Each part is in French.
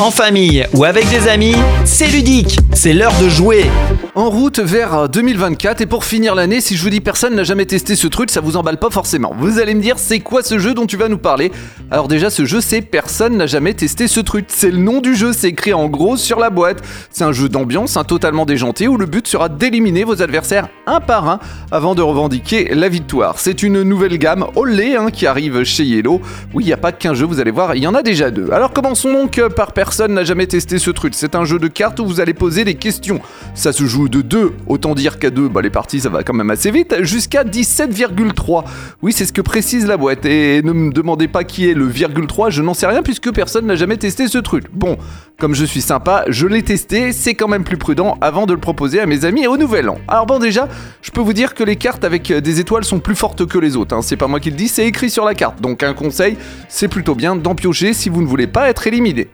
en famille ou avec des amis, c'est ludique, c'est l'heure de jouer. En route vers 2024 et pour finir l'année, si je vous dis personne n'a jamais testé ce truc, ça vous emballe pas forcément. Vous allez me dire c'est quoi ce jeu dont tu vas nous parler? Alors déjà ce jeu c'est personne n'a jamais testé ce truc. C'est le nom du jeu, c'est écrit en gros sur la boîte. C'est un jeu d'ambiance, un totalement déjanté où le but sera d'éliminer vos adversaires un par un avant de revendiquer la victoire. C'est une nouvelle gamme Olé hein, qui arrive chez Yellow. Oui, il n'y a pas qu'un jeu, vous allez voir, il y en a déjà deux. Alors commençons donc par personne n'a jamais testé ce truc. C'est un jeu de cartes où vous allez poser des questions. Ça se joue de 2, autant dire qu'à 2, bah, les parties ça va quand même assez vite, jusqu'à 17,3. Oui, c'est ce que précise la boîte. Et ne me demandez pas qui est le virgule 3, je n'en sais rien puisque personne n'a jamais testé ce truc. Bon, comme je suis sympa, je l'ai testé, c'est quand même plus prudent avant de le proposer à mes amis au nouvel an. Alors bon déjà, je peux vous dire que les cartes avec des étoiles sont plus fortes que les autres. Hein. C'est pas moi qui le dis, c'est écrit sur la carte. Donc un conseil, c'est plutôt bien d'en piocher si vous ne voulez pas être éliminé.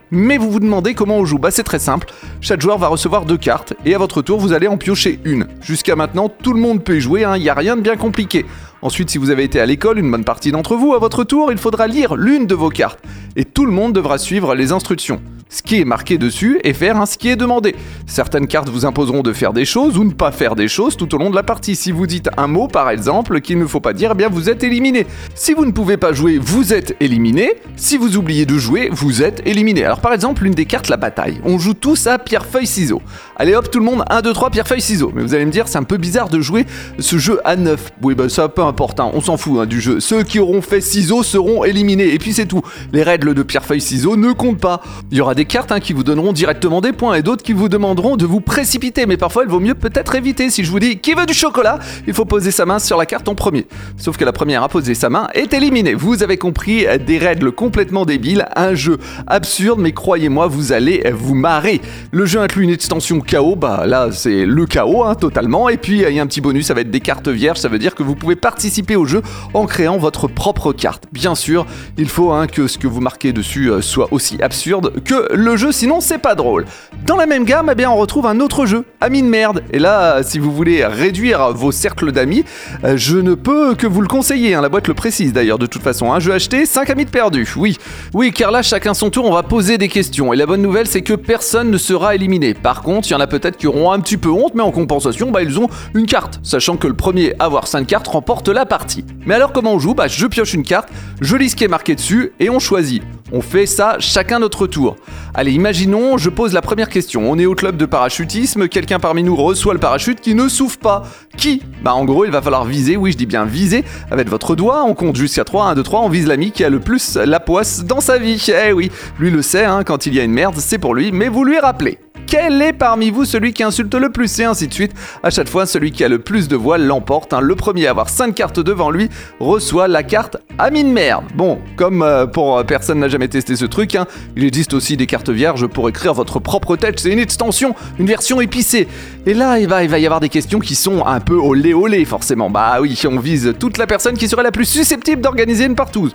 Vous demandez comment on joue Bah c'est très simple. Chaque joueur va recevoir deux cartes et à votre tour vous allez en piocher une. Jusqu'à maintenant, tout le monde peut y jouer, il hein, n'y a rien de bien compliqué. Ensuite, si vous avez été à l'école, une bonne partie d'entre vous, à votre tour, il faudra lire l'une de vos cartes. Et tout le monde devra suivre les instructions ce qui est marqué dessus et faire ce qui est demandé. Certaines cartes vous imposeront de faire des choses ou ne pas faire des choses tout au long de la partie. Si vous dites un mot par exemple qu'il ne faut pas dire, eh bien vous êtes éliminé. Si vous ne pouvez pas jouer, vous êtes éliminé. Si vous oubliez de jouer, vous êtes éliminé. Alors par exemple, l'une des cartes, la bataille. On joue tous à pierre feuille ciseaux. Allez hop, tout le monde 1 2 3 pierre feuille ciseaux. Mais vous allez me dire, c'est un peu bizarre de jouer ce jeu à 9. Oui, bah ça peu importe, hein. on s'en fout hein, du jeu. Ceux qui auront fait ciseaux seront éliminés et puis c'est tout. Les règles de pierre feuille ciseaux ne comptent pas. Il y aura des cartes hein, qui vous donneront directement des points et d'autres qui vous demanderont de vous précipiter. Mais parfois, il vaut mieux peut-être éviter. Si je vous dis qui veut du chocolat, il faut poser sa main sur la carte en premier. Sauf que la première à poser sa main est éliminée. Vous avez compris des règles complètement débiles, un jeu absurde, mais croyez-moi, vous allez vous marrer. Le jeu inclut une extension chaos, bah là c'est le chaos hein, totalement. Et puis il y a un petit bonus, ça va être des cartes vierges, ça veut dire que vous pouvez participer au jeu en créant votre propre carte. Bien sûr, il faut hein, que ce que vous marquez dessus euh, soit aussi absurde que le jeu, sinon c'est pas drôle. Dans la même gamme, eh on retrouve un autre jeu, Amis de merde. Et là, si vous voulez réduire vos cercles d'amis, euh, je ne peux que vous le conseiller. Hein. La boîte le précise d'ailleurs de toute façon. Un jeu acheté, 5 amis de perdus. Oui, oui, car là, chacun son tour, on va poser des questions. Et la bonne nouvelle, c'est que personne ne sera éliminé. Par contre, il y en a peut-être qui auront un petit peu honte, mais en compensation, bah, ils ont une carte. Sachant que le premier à avoir 5 cartes remporte la partie. Mais alors, comment on joue? Bah, je pioche une carte, je lis ce qui est marqué dessus et on choisit. On fait ça chacun notre tour. Allez, imaginons, je pose la première question. On est au club de parachutisme, quelqu'un parmi nous reçoit le parachute qui ne souffle pas. Qui Bah en gros, il va falloir viser, oui je dis bien viser, avec votre doigt, on compte jusqu'à 3, 1, 2, 3, on vise l'ami qui a le plus la poisse dans sa vie. Eh oui, lui le sait, hein, quand il y a une merde, c'est pour lui, mais vous lui rappelez. Quel est parmi vous celui qui insulte le plus Et ainsi de suite. À chaque fois, celui qui a le plus de voix l'emporte. Hein. Le premier à avoir 5 cartes devant lui reçoit la carte Ami de merde. Bon, comme euh, pour euh, personne n'a jamais testé ce truc, hein, il existe aussi des cartes vierges pour écrire votre propre tête. C'est une extension, une version épicée. Et là, il va, il va y avoir des questions qui sont un peu olé olé, forcément. Bah oui, on vise toute la personne qui serait la plus susceptible d'organiser une partouze.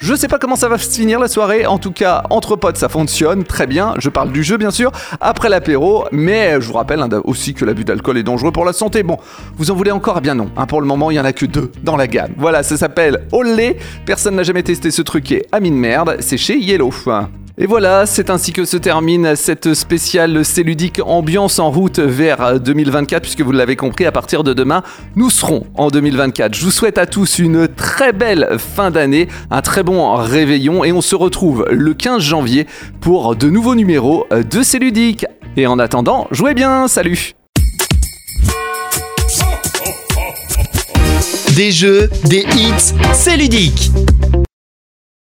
Je sais pas comment ça va se finir la soirée, en tout cas entre potes ça fonctionne très bien, je parle du jeu bien sûr, après l'apéro, mais je vous rappelle hein, aussi que l'abus d'alcool est dangereux pour la santé. Bon, vous en voulez encore? Eh bien non, hein, pour le moment il y en a que deux dans la gamme. Voilà, ça s'appelle Olé, personne n'a jamais testé ce truc et ami de merde, c'est chez Yellow. Et voilà, c'est ainsi que se termine cette spéciale Céludique ambiance en route vers 2024, puisque vous l'avez compris, à partir de demain, nous serons en 2024. Je vous souhaite à tous une très belle fin d'année, un très bon réveillon, et on se retrouve le 15 janvier pour de nouveaux numéros de Céludique. Et en attendant, jouez bien, salut Des jeux, des hits, c'est